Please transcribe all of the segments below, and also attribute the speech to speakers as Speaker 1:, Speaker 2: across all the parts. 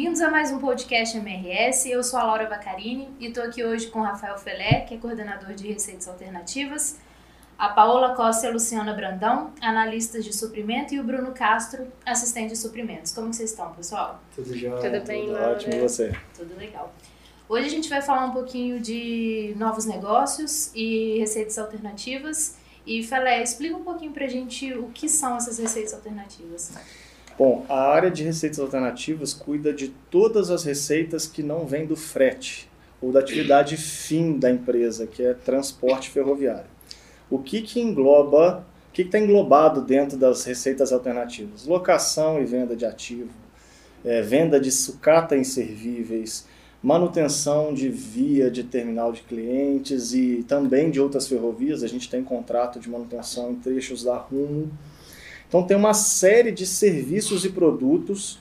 Speaker 1: Bem-vindos a mais um podcast MRS. Eu sou a Laura Vacarini e estou aqui hoje com o Rafael Felé, que é coordenador de receitas alternativas, a Paola Costa e a Luciana Brandão, analistas de suprimento, e o Bruno Castro, assistente de suprimentos. Como vocês estão, pessoal?
Speaker 2: Tudo jóia.
Speaker 1: Tudo bem,
Speaker 2: Tudo
Speaker 1: Laura?
Speaker 2: ótimo, e você?
Speaker 1: Tudo legal. Hoje a gente vai falar um pouquinho de novos negócios e receitas alternativas. E Felé, explica um pouquinho pra gente o que são essas receitas alternativas.
Speaker 2: Bom, a área de receitas alternativas cuida de todas as receitas que não vêm do frete ou da atividade fim da empresa, que é transporte ferroviário. O que que engloba, o que está englobado dentro das receitas alternativas? Locação e venda de ativo, é, venda de sucata inservíveis, manutenção de via de terminal de clientes e também de outras ferrovias. A gente tem contrato de manutenção em trechos da Rumo. Então tem uma série de serviços e produtos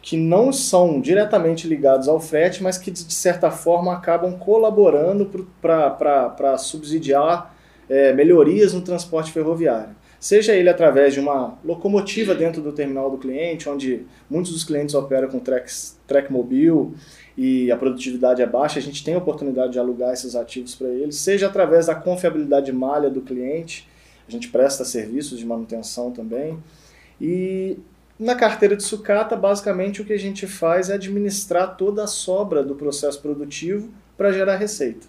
Speaker 2: que não são diretamente ligados ao frete, mas que de certa forma acabam colaborando para subsidiar é, melhorias no transporte ferroviário. Seja ele através de uma locomotiva dentro do terminal do cliente, onde muitos dos clientes operam com tracks, track mobil e a produtividade é baixa, a gente tem a oportunidade de alugar esses ativos para eles, seja através da confiabilidade de malha do cliente, a gente presta serviços de manutenção também. E na carteira de sucata, basicamente o que a gente faz é administrar toda a sobra do processo produtivo para gerar receita.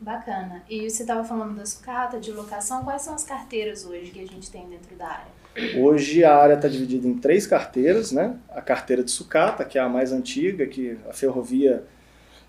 Speaker 1: Bacana. E você estava falando da sucata, de locação. Quais são as carteiras hoje que a gente tem dentro da área?
Speaker 2: Hoje a área está dividida em três carteiras, né? A carteira de sucata, que é a mais antiga, que a ferrovia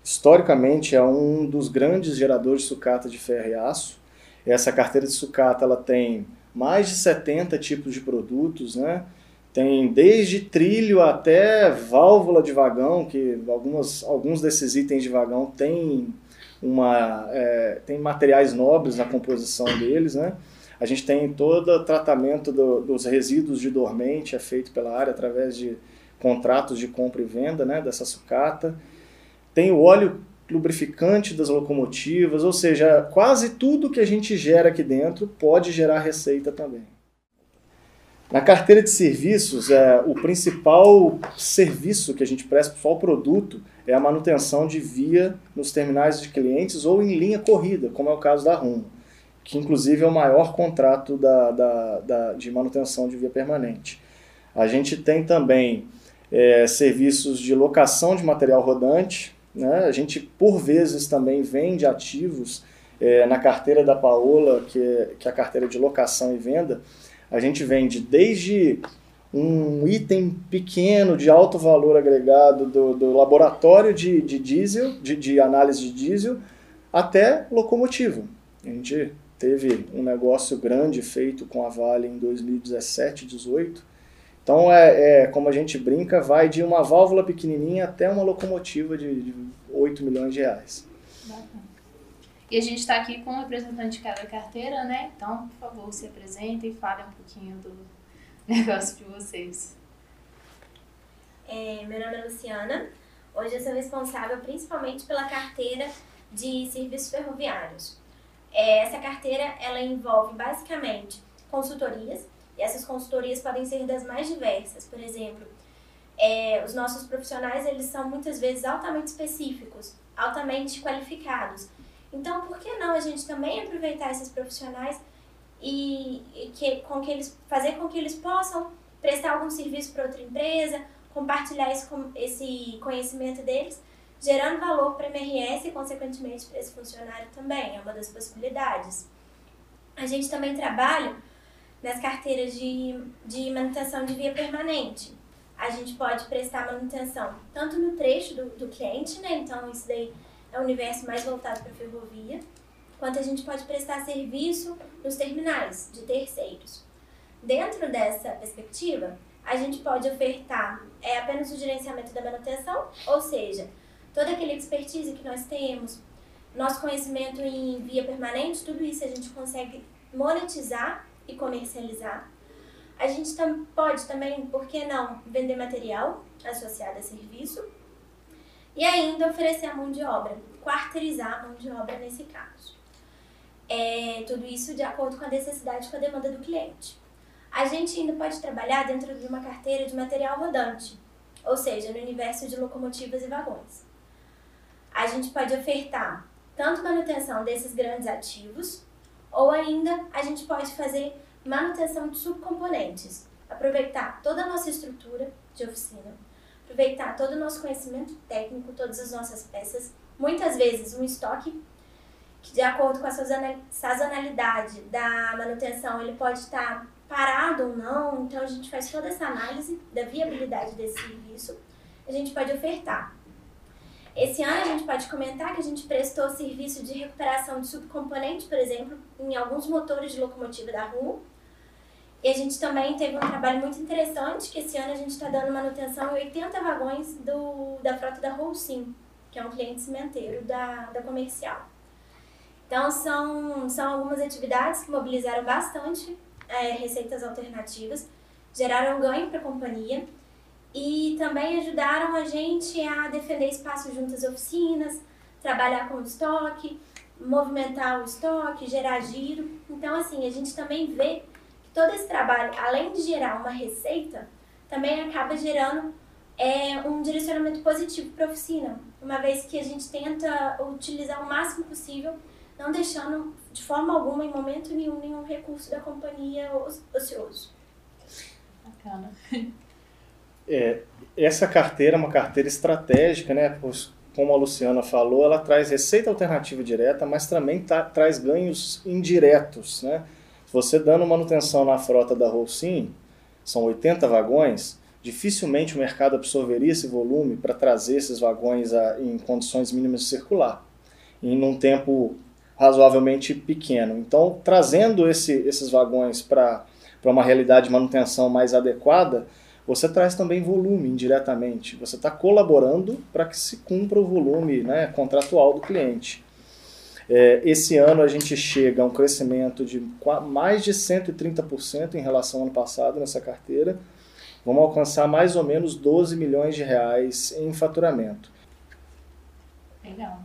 Speaker 2: historicamente é um dos grandes geradores de sucata de ferro e aço. Essa carteira de sucata ela tem mais de 70 tipos de produtos, né? Tem desde trilho até válvula de vagão, que algumas, alguns desses itens de vagão têm uma, é, tem materiais nobres na composição deles, né? A gente tem todo o tratamento do, dos resíduos de dormente, é feito pela área através de contratos de compra e venda né, dessa sucata. Tem o óleo lubrificante das locomotivas, ou seja, quase tudo que a gente gera aqui dentro pode gerar receita também. Na carteira de serviços, é, o principal serviço que a gente presta, o principal produto, é a manutenção de via nos terminais de clientes ou em linha corrida, como é o caso da Rumo, que inclusive é o maior contrato da, da, da de manutenção de via permanente. A gente tem também é, serviços de locação de material rodante, né? a gente por vezes também vende ativos é, na carteira da Paola, que é, que é a carteira de locação e venda, a gente vende desde um item pequeno de alto valor agregado do, do laboratório de, de diesel, de, de, análise de diesel, até locomotiva. A gente teve um negócio grande feito com a Vale em 2017, 2018. Então, é, é, como a gente brinca, vai de uma válvula pequenininha até uma locomotiva de, de 8 milhões de reais.
Speaker 1: E a gente está aqui com o representante de cada carteira, né? Então, por favor, se apresente e fale um pouquinho do negócio de vocês.
Speaker 3: É, meu nome é Luciana. Hoje eu sou responsável principalmente pela carteira de serviços ferroviários. É, essa carteira ela envolve basicamente consultorias e essas consultorias podem ser das mais diversas. Por exemplo, é, os nossos profissionais eles são muitas vezes altamente específicos, altamente qualificados então, por que não a gente também aproveitar esses profissionais e, e que, com que eles, fazer com que eles possam prestar algum serviço para outra empresa, compartilhar esse, esse conhecimento deles, gerando valor para a MRS e, consequentemente, para esse funcionário também. É uma das possibilidades. A gente também trabalha nas carteiras de, de manutenção de via permanente. A gente pode prestar manutenção tanto no trecho do, do cliente, né? Então, isso daí é um universo mais voltado para a ferrovia, quanto a gente pode prestar serviço nos terminais de terceiros. Dentro dessa perspectiva, a gente pode ofertar é, apenas o gerenciamento da manutenção, ou seja, toda aquela expertise que nós temos, nosso conhecimento em via permanente, tudo isso a gente consegue monetizar e comercializar. A gente tam pode também, por que não, vender material associado a serviço e ainda oferecer a mão de obra, quarteirizar a mão de obra nesse caso. É, tudo isso de acordo com a necessidade e com a demanda do cliente. A gente ainda pode trabalhar dentro de uma carteira de material rodante. ou seja, no universo de locomotivas e vagões. A gente pode ofertar tanto manutenção desses grandes ativos, ou ainda a gente pode fazer manutenção de subcomponentes, aproveitar toda a nossa estrutura de oficina, aproveitar todo o nosso conhecimento técnico, todas as nossas peças, muitas vezes um estoque que de acordo com a sazonalidade da manutenção, ele pode estar parado ou não, então a gente faz toda essa análise da viabilidade desse serviço, a gente pode ofertar. Esse ano a gente pode comentar que a gente prestou serviço de recuperação de subcomponente, por exemplo, em alguns motores de locomotiva da RU. E a gente também teve um trabalho muito interessante, que esse ano a gente está dando manutenção em 80 vagões do, da frota da Rolsim, que é um cliente cimenteiro da, da comercial. Então, são, são algumas atividades que mobilizaram bastante é, receitas alternativas, geraram ganho para a companhia e também ajudaram a gente a defender espaço junto às oficinas, trabalhar com o estoque, movimentar o estoque, gerar giro. Então, assim, a gente também vê que todo esse trabalho, além de gerar uma receita, também acaba gerando é, um direcionamento positivo para a oficina, uma vez que a gente tenta utilizar o máximo possível, não deixando de forma alguma, em momento nenhum, nenhum recurso da companhia ocioso.
Speaker 1: Bacana.
Speaker 2: É, essa carteira é uma carteira estratégica, né? Como a Luciana falou, ela traz receita alternativa direta, mas também tá, traz ganhos indiretos, né? Você dando manutenção na frota da Rolsim, são 80 vagões, dificilmente o mercado absorveria esse volume para trazer esses vagões a, em condições mínimas de circular, em um tempo razoavelmente pequeno. Então, trazendo esse, esses vagões para uma realidade de manutenção mais adequada, você traz também volume indiretamente. Você está colaborando para que se cumpra o volume né, contratual do cliente. É, esse ano a gente chega a um crescimento de mais de 130% em relação ao ano passado nessa carteira. Vamos alcançar mais ou menos 12 milhões de reais em faturamento.
Speaker 1: Legal.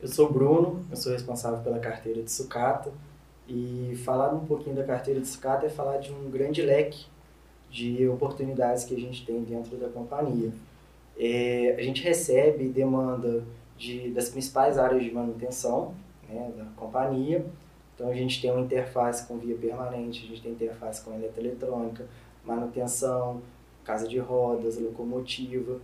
Speaker 4: Eu sou Bruno, eu sou responsável pela carteira de sucata. E falar um pouquinho da carteira de sucata é falar de um grande leque de oportunidades que a gente tem dentro da companhia. É, a gente recebe demanda de, das principais áreas de manutenção né, da companhia. Então a gente tem uma interface com via permanente, a gente tem interface com eletroeletrônica, manutenção, casa de rodas, locomotiva.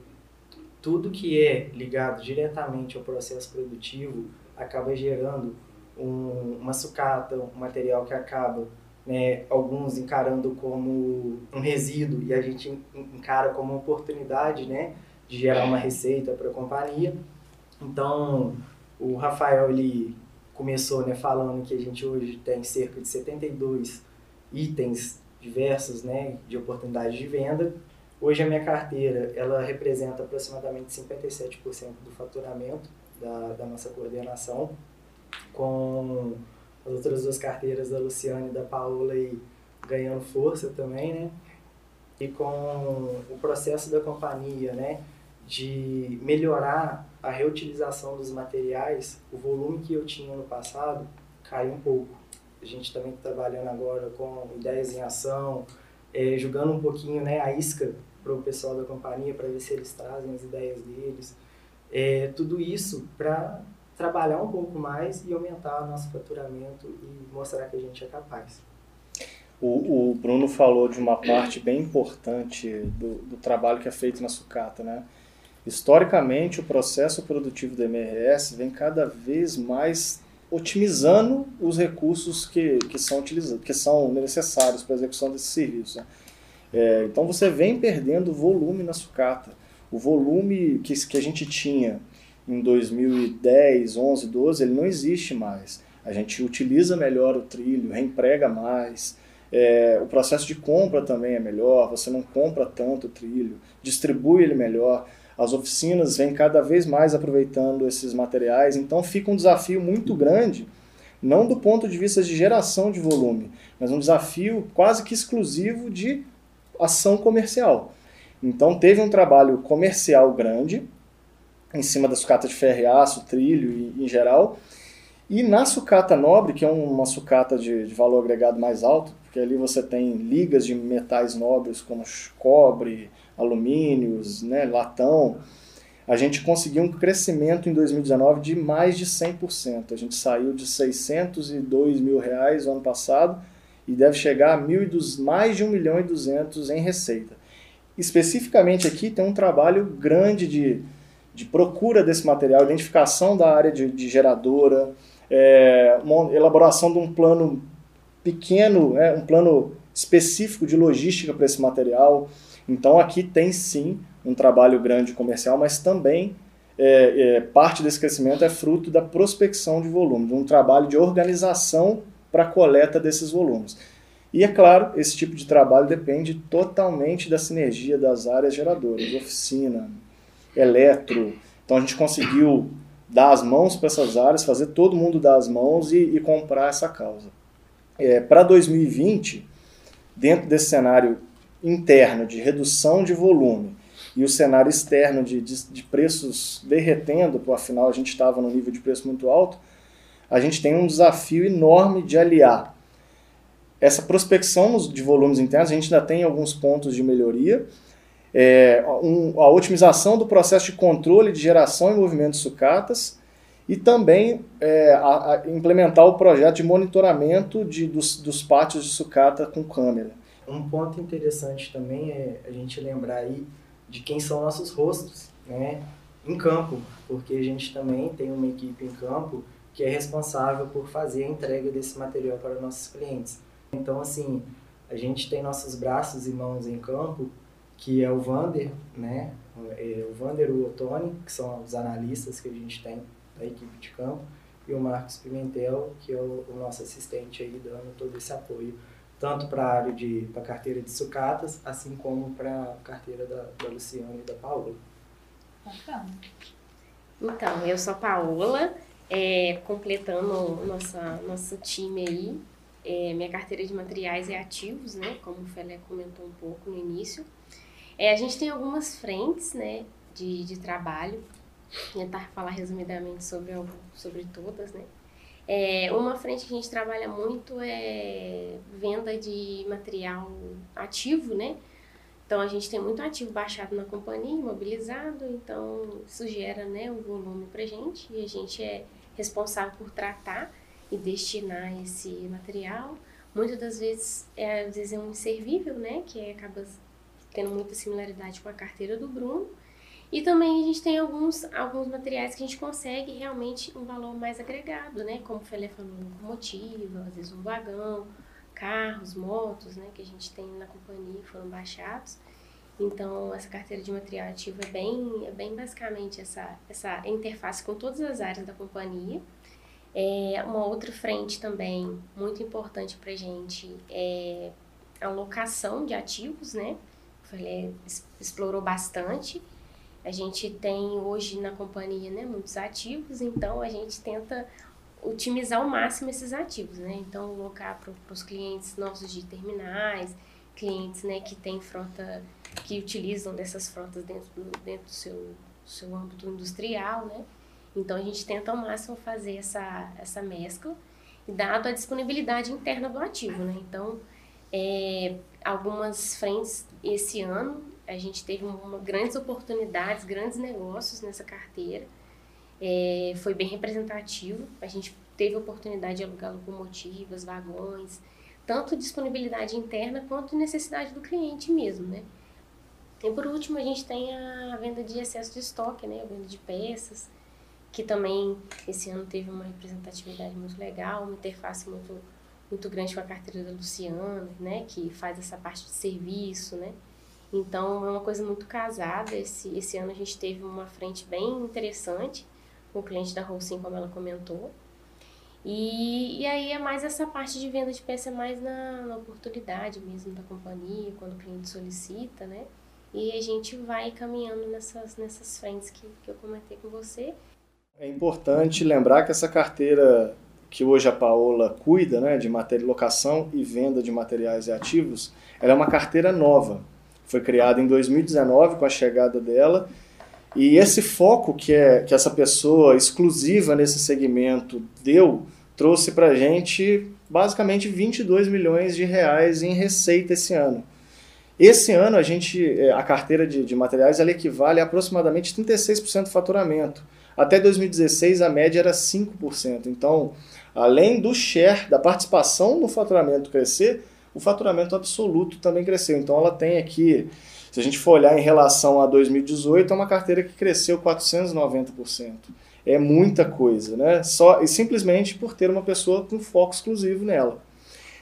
Speaker 4: Tudo que é ligado diretamente ao processo produtivo acaba gerando um, uma sucata, um material que acaba né, alguns encarando como um resíduo e a gente encara como uma oportunidade né, de gerar uma receita para a companhia. Então, o Rafael ele começou né, falando que a gente hoje tem cerca de 72 itens diversos né, de oportunidade de venda. Hoje a minha carteira ela representa aproximadamente 57% do faturamento da, da nossa coordenação, com as outras duas carteiras da Luciane e da Paola aí ganhando força também, né? E com o processo da companhia, né? De melhorar a reutilização dos materiais, o volume que eu tinha no passado caiu um pouco. A gente também está trabalhando agora com ideias em ação, é, jogando um pouquinho né, a isca para o pessoal da companhia para ver se eles trazem as ideias deles. É, tudo isso para trabalhar um pouco mais e aumentar o nosso faturamento e mostrar que a gente é capaz.
Speaker 2: O, o Bruno falou de uma parte bem importante do, do, trabalho que é feito na sucata, né? Historicamente, o processo produtivo do MRS vem cada vez mais otimizando os recursos que, que são utilizados, que são necessários para a execução desse serviço. Né? É, então você vem perdendo volume na sucata. O volume que, que a gente tinha em 2010, 11, 12, ele não existe mais. A gente utiliza melhor o trilho, reemprega mais. É, o processo de compra também é melhor, você não compra tanto o trilho, distribui ele melhor. As oficinas vêm cada vez mais aproveitando esses materiais, então fica um desafio muito grande, não do ponto de vista de geração de volume, mas um desafio quase que exclusivo de ação comercial. Então teve um trabalho comercial grande, em cima da sucata de ferro e aço, trilho e, em geral. E na sucata nobre, que é uma sucata de, de, valor agregado mais alto, porque ali você tem ligas de metais nobres como cobre, alumínios, né, latão, a gente conseguiu um crescimento em 2019 de mais de 100%. A gente saiu de 602 mil reais no ano passado e deve chegar a mil e mais de 1 milhão e 200 em receita. Especificamente aqui tem um trabalho grande de, de procura desse material, identificação da área de, de geradora, é, uma elaboração de um plano pequeno, né, um plano específico de logística para esse material. Então aqui tem sim um trabalho grande comercial, mas também é, é, parte desse crescimento é fruto da prospecção de volumes, um trabalho de organização para a coleta desses volumes. E é claro, esse tipo de trabalho depende totalmente da sinergia das áreas geradoras, oficina, eletro. Então a gente conseguiu dar as mãos para essas áreas, fazer todo mundo dar as mãos e, e comprar essa causa. É, para 2020, dentro desse cenário interno de redução de volume e o cenário externo de, de, de preços derretendo, porque afinal a gente estava num nível de preço muito alto, a gente tem um desafio enorme de aliar essa prospecção de volumes internos, a gente ainda tem alguns pontos de melhoria, é, um, a otimização do processo de controle de geração e movimento de sucatas e também é, a, a implementar o projeto de monitoramento de, dos, dos pátios de sucata com câmera.
Speaker 4: Um ponto interessante também é a gente lembrar aí de quem são nossos rostos, né, em campo, porque a gente também tem uma equipe em campo que é responsável por fazer a entrega desse material para nossos clientes. Então, assim, a gente tem nossos braços e mãos em campo, que é o Vander, né, é o Vander e o Otoni, que são os analistas que a gente tem da equipe de campo, e o Marcos Pimentel, que é o, o nosso assistente aí dando todo esse apoio tanto para a área de para carteira de sucatas, assim como para a carteira da, da Luciana e da Paola.
Speaker 5: Bacana. Então, eu sou a Paola, é, completando nossa, nosso time aí. É, minha carteira de materiais é ativos, né? Como o Felé comentou um pouco no início. É, a gente tem algumas frentes, né? De, de trabalho. Vou tentar falar resumidamente sobre, sobre todas, né? É, uma frente que a gente trabalha muito é venda de material ativo, né? Então a gente tem muito ativo baixado na companhia, imobilizado, então isso gera né, um volume para gente e a gente é responsável por tratar e destinar esse material. Muitas das vezes é, às vezes é um inservível, né? Que acaba tendo muita similaridade com a carteira do Bruno. E também a gente tem alguns, alguns materiais que a gente consegue realmente um valor mais agregado, né? Como o Felé falou, locomotiva, às vezes um vagão, carros, motos, né? Que a gente tem na companhia foram baixados. Então, essa carteira de material ativo é bem, é bem basicamente essa, essa interface com todas as áreas da companhia. É, uma outra frente também muito importante para a gente é a locação de ativos, né? Explorou bastante a gente tem hoje na companhia né, muitos ativos, então a gente tenta otimizar ao máximo esses ativos, né? Então, colocar para os clientes nossos de terminais, clientes né, que têm frota, que utilizam dessas frotas dentro do, dentro do seu, seu âmbito industrial, né? Então, a gente tenta ao máximo fazer essa, essa mescla, dado a disponibilidade interna do ativo, né? Então, é, algumas frentes esse ano a gente teve uma, grandes oportunidades, grandes negócios nessa carteira. É, foi bem representativo. A gente teve oportunidade de alugar locomotivas, vagões, tanto disponibilidade interna quanto necessidade do cliente mesmo, né? E por último, a gente tem a venda de excesso de estoque, né? A venda de peças, que também esse ano teve uma representatividade muito legal, uma interface muito, muito grande com a carteira da Luciana, né? Que faz essa parte de serviço, né? Então é uma coisa muito casada. Esse, esse ano a gente teve uma frente bem interessante com o cliente da Rolsim, como ela comentou. E, e aí é mais essa parte de venda de peça, é mais na, na oportunidade mesmo da companhia, quando o cliente solicita, né? E a gente vai caminhando nessas, nessas frentes que, que eu comentei com você.
Speaker 2: É importante lembrar que essa carteira que hoje a Paola cuida, né, de matéria, locação e venda de materiais e ativos, ela é uma carteira nova foi criada em 2019 com a chegada dela. E esse foco que, é, que essa pessoa exclusiva nesse segmento deu, trouxe para a gente basicamente 22 milhões de reais em receita esse ano. Esse ano a gente, é, a carteira de, de materiais ela equivale a aproximadamente 36% do faturamento. Até 2016 a média era 5%. Então, além do share, da participação no faturamento crescer, o faturamento absoluto também cresceu. Então ela tem aqui, se a gente for olhar em relação a 2018, é uma carteira que cresceu 490%. É muita coisa, né? Só e simplesmente por ter uma pessoa com foco exclusivo nela.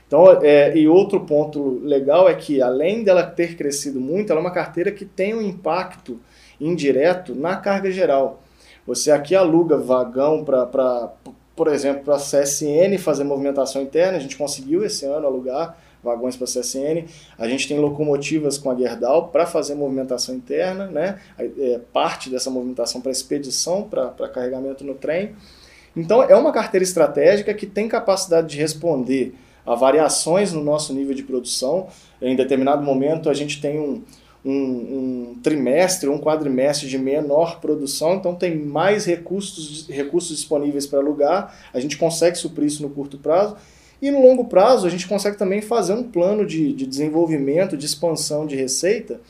Speaker 2: Então, é, e outro ponto legal é que, além dela ter crescido muito, ela é uma carteira que tem um impacto indireto na carga geral. Você aqui aluga vagão para, por exemplo, para a CSN fazer movimentação interna, a gente conseguiu esse ano alugar vagões para a CSN, a gente tem locomotivas com a Gerdau para fazer movimentação interna, né? É, parte dessa movimentação para expedição, para carregamento no trem. Então, é uma carteira estratégica que tem capacidade de responder a variações no nosso nível de produção. Em determinado momento, a gente tem um, um, um, trimestre, um quadrimestre de menor produção, então tem mais recursos, recursos disponíveis para alugar, a gente consegue suprir isso no curto prazo. E no longo prazo, a gente consegue também fazer um plano de, de desenvolvimento, de expansão de receita,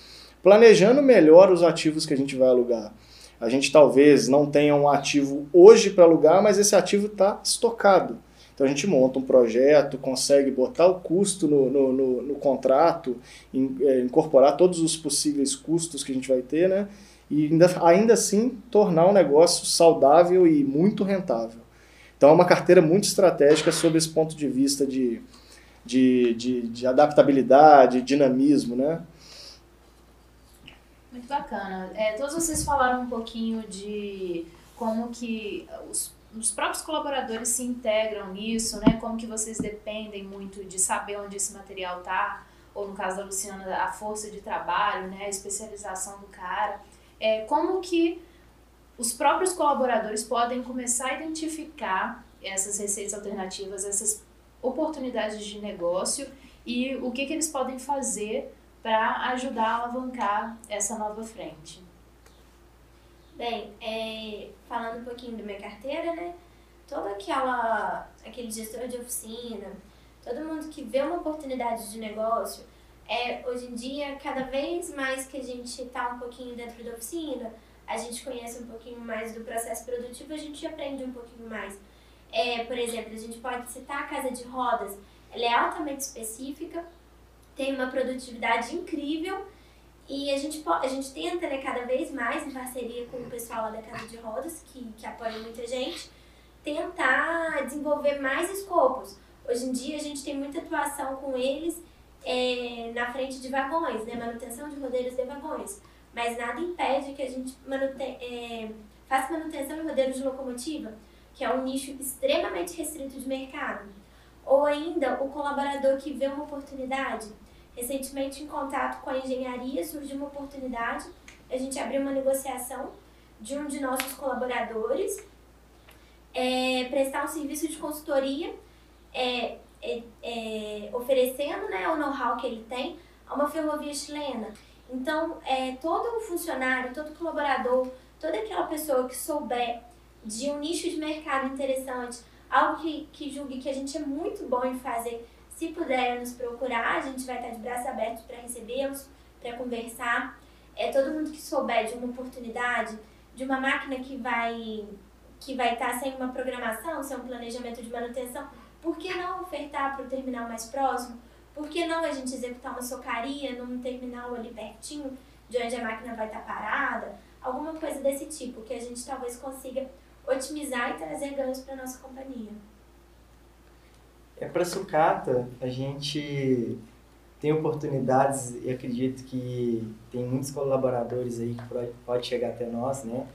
Speaker 2: planejando melhor os ativos que a gente vai alugar. A gente talvez não tenha um ativo hoje para alugar, mas esse ativo está estocado. Então a gente monta um projeto, consegue botar o custo no, no, no, no contrato, in, é, incorporar todos os possíveis custos que a gente vai ter, né? E ainda, ainda assim tornar um negócio saudável e muito rentável. Então é uma carteira muito estratégica sob esse ponto de vista de, de, de, de adaptabilidade, dinamismo, né?
Speaker 1: Muito bacana. É, todos vocês falaram um pouquinho de como que os os próprios colaboradores se integram nisso, né? Como que vocês dependem muito de saber onde esse material está, ou no caso da Luciana, a força de trabalho, né? A especialização do cara. É, como que os próprios colaboradores podem começar a identificar essas receitas alternativas, essas oportunidades de negócio e o que, que eles podem fazer para ajudar a alavancar essa nova frente.
Speaker 3: Bem, é, falando um pouquinho da minha carteira, né? Todo aquela, aquele gestor de oficina, todo mundo que vê uma oportunidade de negócio, é, hoje em dia, cada vez mais que a gente está um pouquinho dentro da oficina, a gente conhece um pouquinho mais do processo produtivo, a gente aprende um pouquinho mais. É, por exemplo, a gente pode citar a casa de rodas, ela é altamente específica, tem uma produtividade incrível e a gente, a gente tenta, né, cada vez mais, em parceria com o pessoal lá da Casa de Rodas, que, que apoia muita gente, tentar desenvolver mais escopos. Hoje em dia a gente tem muita atuação com eles é, na frente de vagões, né, manutenção de rodeiros de vagões. Mas nada impede que a gente é, faça manutenção de rodeiros de locomotiva, que é um nicho extremamente restrito de mercado. Ou ainda o colaborador que vê uma oportunidade Recentemente, em contato com a engenharia, surgiu uma oportunidade. A gente abriu uma negociação de um de nossos colaboradores é, prestar um serviço de consultoria, é, é, é oferecendo né, o know-how que ele tem a uma ferrovia chilena. Então, é, todo funcionário, todo colaborador, toda aquela pessoa que souber de um nicho de mercado interessante, algo que, que julgue que a gente é muito bom em fazer, se puder nos procurar, a gente vai estar de braços abertos para recebê-los, para conversar. É todo mundo que souber de uma oportunidade, de uma máquina que vai que vai estar sem uma programação, sem um planejamento de manutenção, por que não ofertar para o terminal mais próximo? Por que não a gente executar uma socaria num terminal ali pertinho, de onde a máquina vai estar parada? Alguma coisa desse tipo, que a gente talvez consiga otimizar e trazer ganhos para nossa companhia.
Speaker 4: É, para sucata, a gente tem oportunidades e acredito que tem muitos colaboradores aí que pode chegar até nós, né?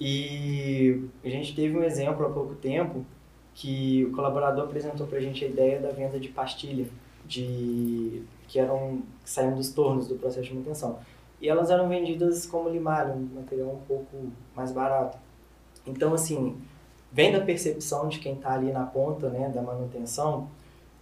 Speaker 4: E a gente teve um exemplo há pouco tempo que o colaborador apresentou para a gente a ideia da venda de pastilha, de que eram que saíam dos tornos do processo de manutenção. E elas eram vendidas como limalho, um material um pouco mais barato. Então, assim, vem da percepção de quem está ali na ponta né, da manutenção,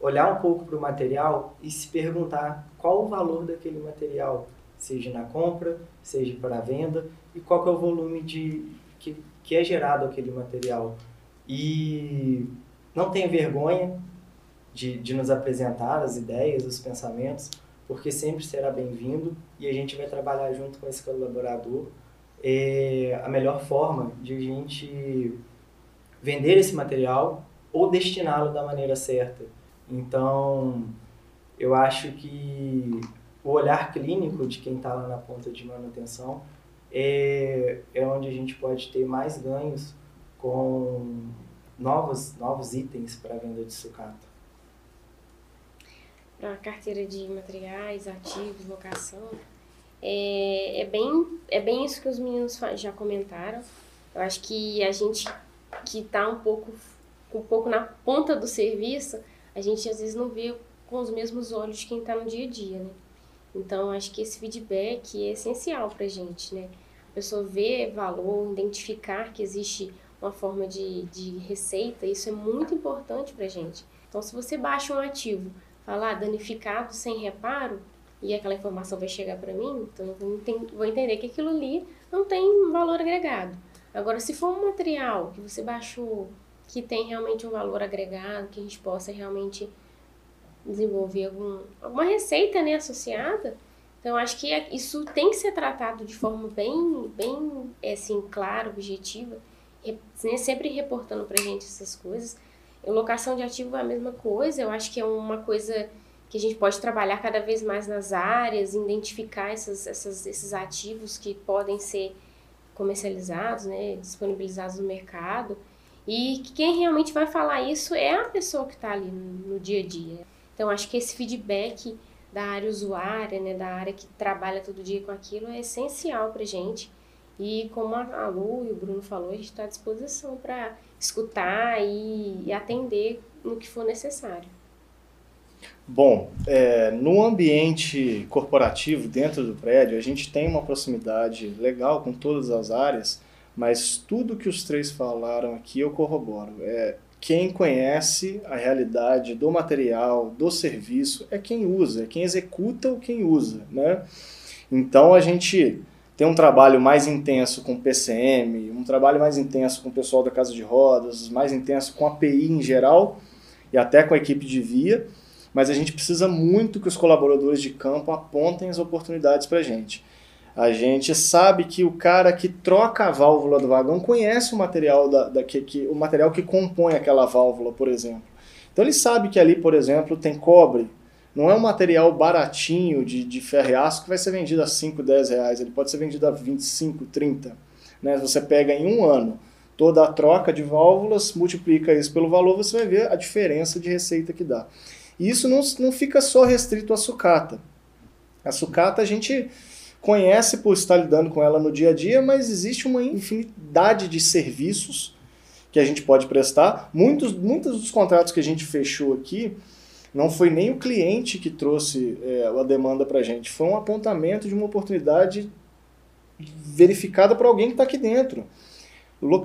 Speaker 4: olhar um pouco para o material e se perguntar qual o valor daquele material, seja na compra, seja para a venda, e qual é o volume de, que, que é gerado aquele material. E não tenha vergonha de, de nos apresentar as ideias, os pensamentos, porque sempre será bem-vindo e a gente vai trabalhar junto com esse colaborador é, a melhor forma de a gente vender esse material ou destiná-lo da maneira certa. Então, eu acho que o olhar clínico de quem está lá na ponta de manutenção é, é onde a gente pode ter mais ganhos com novos, novos itens para venda de sucata.
Speaker 5: Para a carteira de materiais, ativos, locação, é, é, bem, é bem isso que os meninos já comentaram. Eu acho que a gente que está um pouco, um pouco na ponta do serviço, a gente às vezes não vê com os mesmos olhos de quem está no dia a dia, né? Então, acho que esse feedback é essencial para a gente, né? A pessoa ver valor, identificar que existe uma forma de, de receita, isso é muito importante para a gente. Então, se você baixa um ativo, falar ah, danificado sem reparo, e aquela informação vai chegar para mim, então eu vou, entender que aquilo ali não tem valor agregado. Agora, se for um material que você baixou, que tem realmente um valor agregado, que a gente possa realmente desenvolver algum, alguma receita né, associada, então acho que é, isso tem que ser tratado de forma bem, bem é, assim, clara, objetiva, né, sempre reportando para gente essas coisas. E locação de ativo é a mesma coisa, eu acho que é uma coisa que a gente pode trabalhar cada vez mais nas áreas, identificar essas, essas, esses ativos que podem ser comercializados, né, disponibilizados no mercado. E quem realmente vai falar isso é a pessoa que está ali no, dia a dia. Então, acho que esse feedback da área usuária, né, da área que trabalha todo dia com aquilo, é essencial para gente. E como a Lu e o Bruno falou, a gente está à disposição para escutar e atender no que for necessário.
Speaker 2: Bom, é, no ambiente corporativo dentro do prédio, a gente tem uma proximidade legal com todas as áreas, mas tudo que os três falaram aqui eu corroboro. É, quem conhece a realidade do material, do serviço, é quem usa, é quem executa o quem usa. Né? Então a gente tem um trabalho mais intenso com PCM, um trabalho mais intenso com o pessoal da casa de rodas, mais intenso com a API em geral e até com a equipe de via mas a gente precisa muito que os colaboradores de campo apontem as oportunidades para a gente. A gente sabe que o cara que troca a válvula do vagão conhece o material, da, da que, que, o material que compõe aquela válvula, por exemplo. Então ele sabe que ali, por exemplo, tem cobre. Não é um material baratinho de, de aço que vai ser vendido a 5, 10 reais. Ele pode ser vendido a 25, 30. Né? Você pega em um ano toda a troca de válvulas, multiplica isso pelo valor, você vai ver a diferença de receita que dá. E isso não, não fica só restrito à sucata. A sucata a gente conhece por estar lidando com ela no dia a dia, mas existe uma infinidade de serviços que a gente pode prestar. Muitos, muitos dos contratos que a gente fechou aqui não foi nem o cliente que trouxe é, a demanda para a gente, foi um apontamento de uma oportunidade verificada por alguém que está aqui dentro.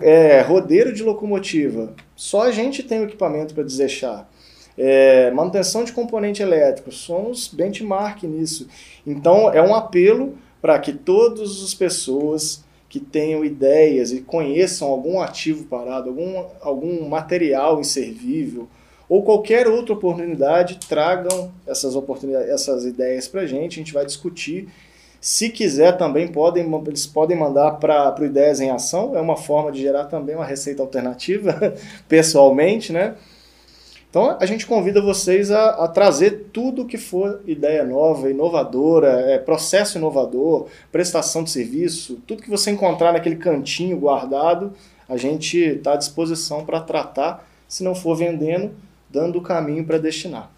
Speaker 2: É, rodeiro de locomotiva, só a gente tem o equipamento para desechar. É, manutenção de componente elétrico, somos benchmark nisso. Então é um apelo para que todas as pessoas que tenham ideias e conheçam algum ativo parado, algum, algum material inservível ou qualquer outra oportunidade, tragam essas oportunidades, essas ideias para a gente, a gente vai discutir. Se quiser também podem, eles podem mandar para o Ideias em Ação, é uma forma de gerar também uma receita alternativa, pessoalmente, né? Então a gente convida vocês a, a trazer tudo que for ideia nova, inovadora, é, processo inovador, prestação de serviço, tudo que você encontrar naquele cantinho guardado, a gente está à disposição para tratar, se não for vendendo, dando o caminho para destinar.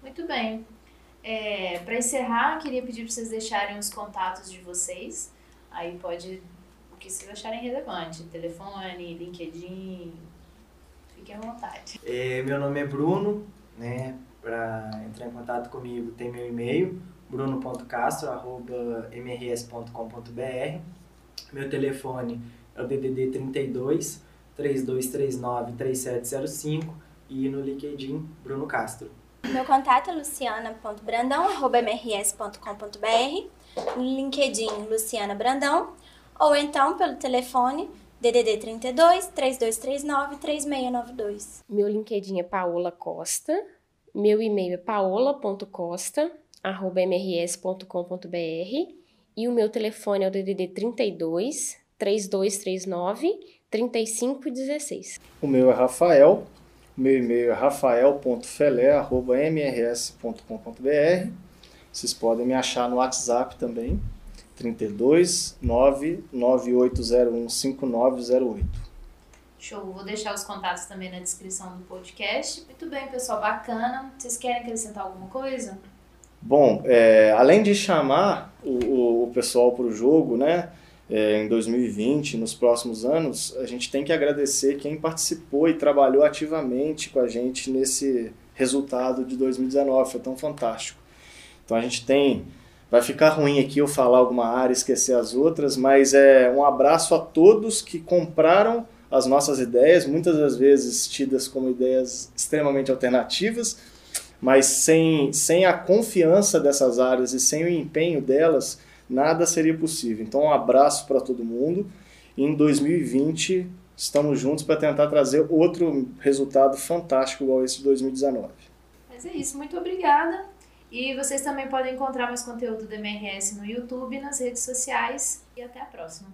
Speaker 1: Muito bem. É, para encerrar, queria pedir para vocês deixarem os contatos de vocês. Aí pode o que vocês acharem relevante: telefone, LinkedIn, Fique à vontade.
Speaker 4: É, meu nome é Bruno, né? Para entrar em contato comigo tem meu e-mail, bruno.castro.mrs.com.br. Meu telefone é o DDD 32 3239 3705 e no LinkedIn Bruno Castro.
Speaker 3: Meu contato é luciana.brandão.mrs.com.br, no LinkedIn Luciana Brandão, ou então pelo telefone DDD 32 3239 3692.
Speaker 5: Meu LinkedIn é Paola Costa. Meu e-mail é paola.costa mrs.com.br e o meu telefone é o DDD 32 3239 3516.
Speaker 2: O meu é Rafael, meu e-mail é rafael.felé.mrs.com.br. Vocês podem me achar no WhatsApp também, 32 99801 5908.
Speaker 1: Show, vou deixar os contatos também na descrição do podcast. Muito bem, pessoal, bacana. Vocês querem acrescentar alguma coisa?
Speaker 2: Bom, é, além de chamar o, o pessoal para o jogo, né, é, em 2020, nos próximos anos, a gente tem que agradecer quem participou e trabalhou ativamente com a gente nesse resultado de 2019, foi tão fantástico. Então a gente tem, vai ficar ruim aqui eu falar alguma área, esquecer as outras, mas é um abraço a todos que compraram as nossas ideias, muitas das vezes tidas como ideias extremamente alternativas, mas sem, sem a confiança dessas áreas e sem o empenho delas, nada seria possível. Então, um abraço para todo mundo. Em 2020, estamos juntos para tentar trazer outro resultado fantástico igual esse de 2019.
Speaker 1: Mas é isso, muito obrigada. E vocês também podem encontrar mais conteúdo do MRS no YouTube, nas redes sociais. E até a próxima.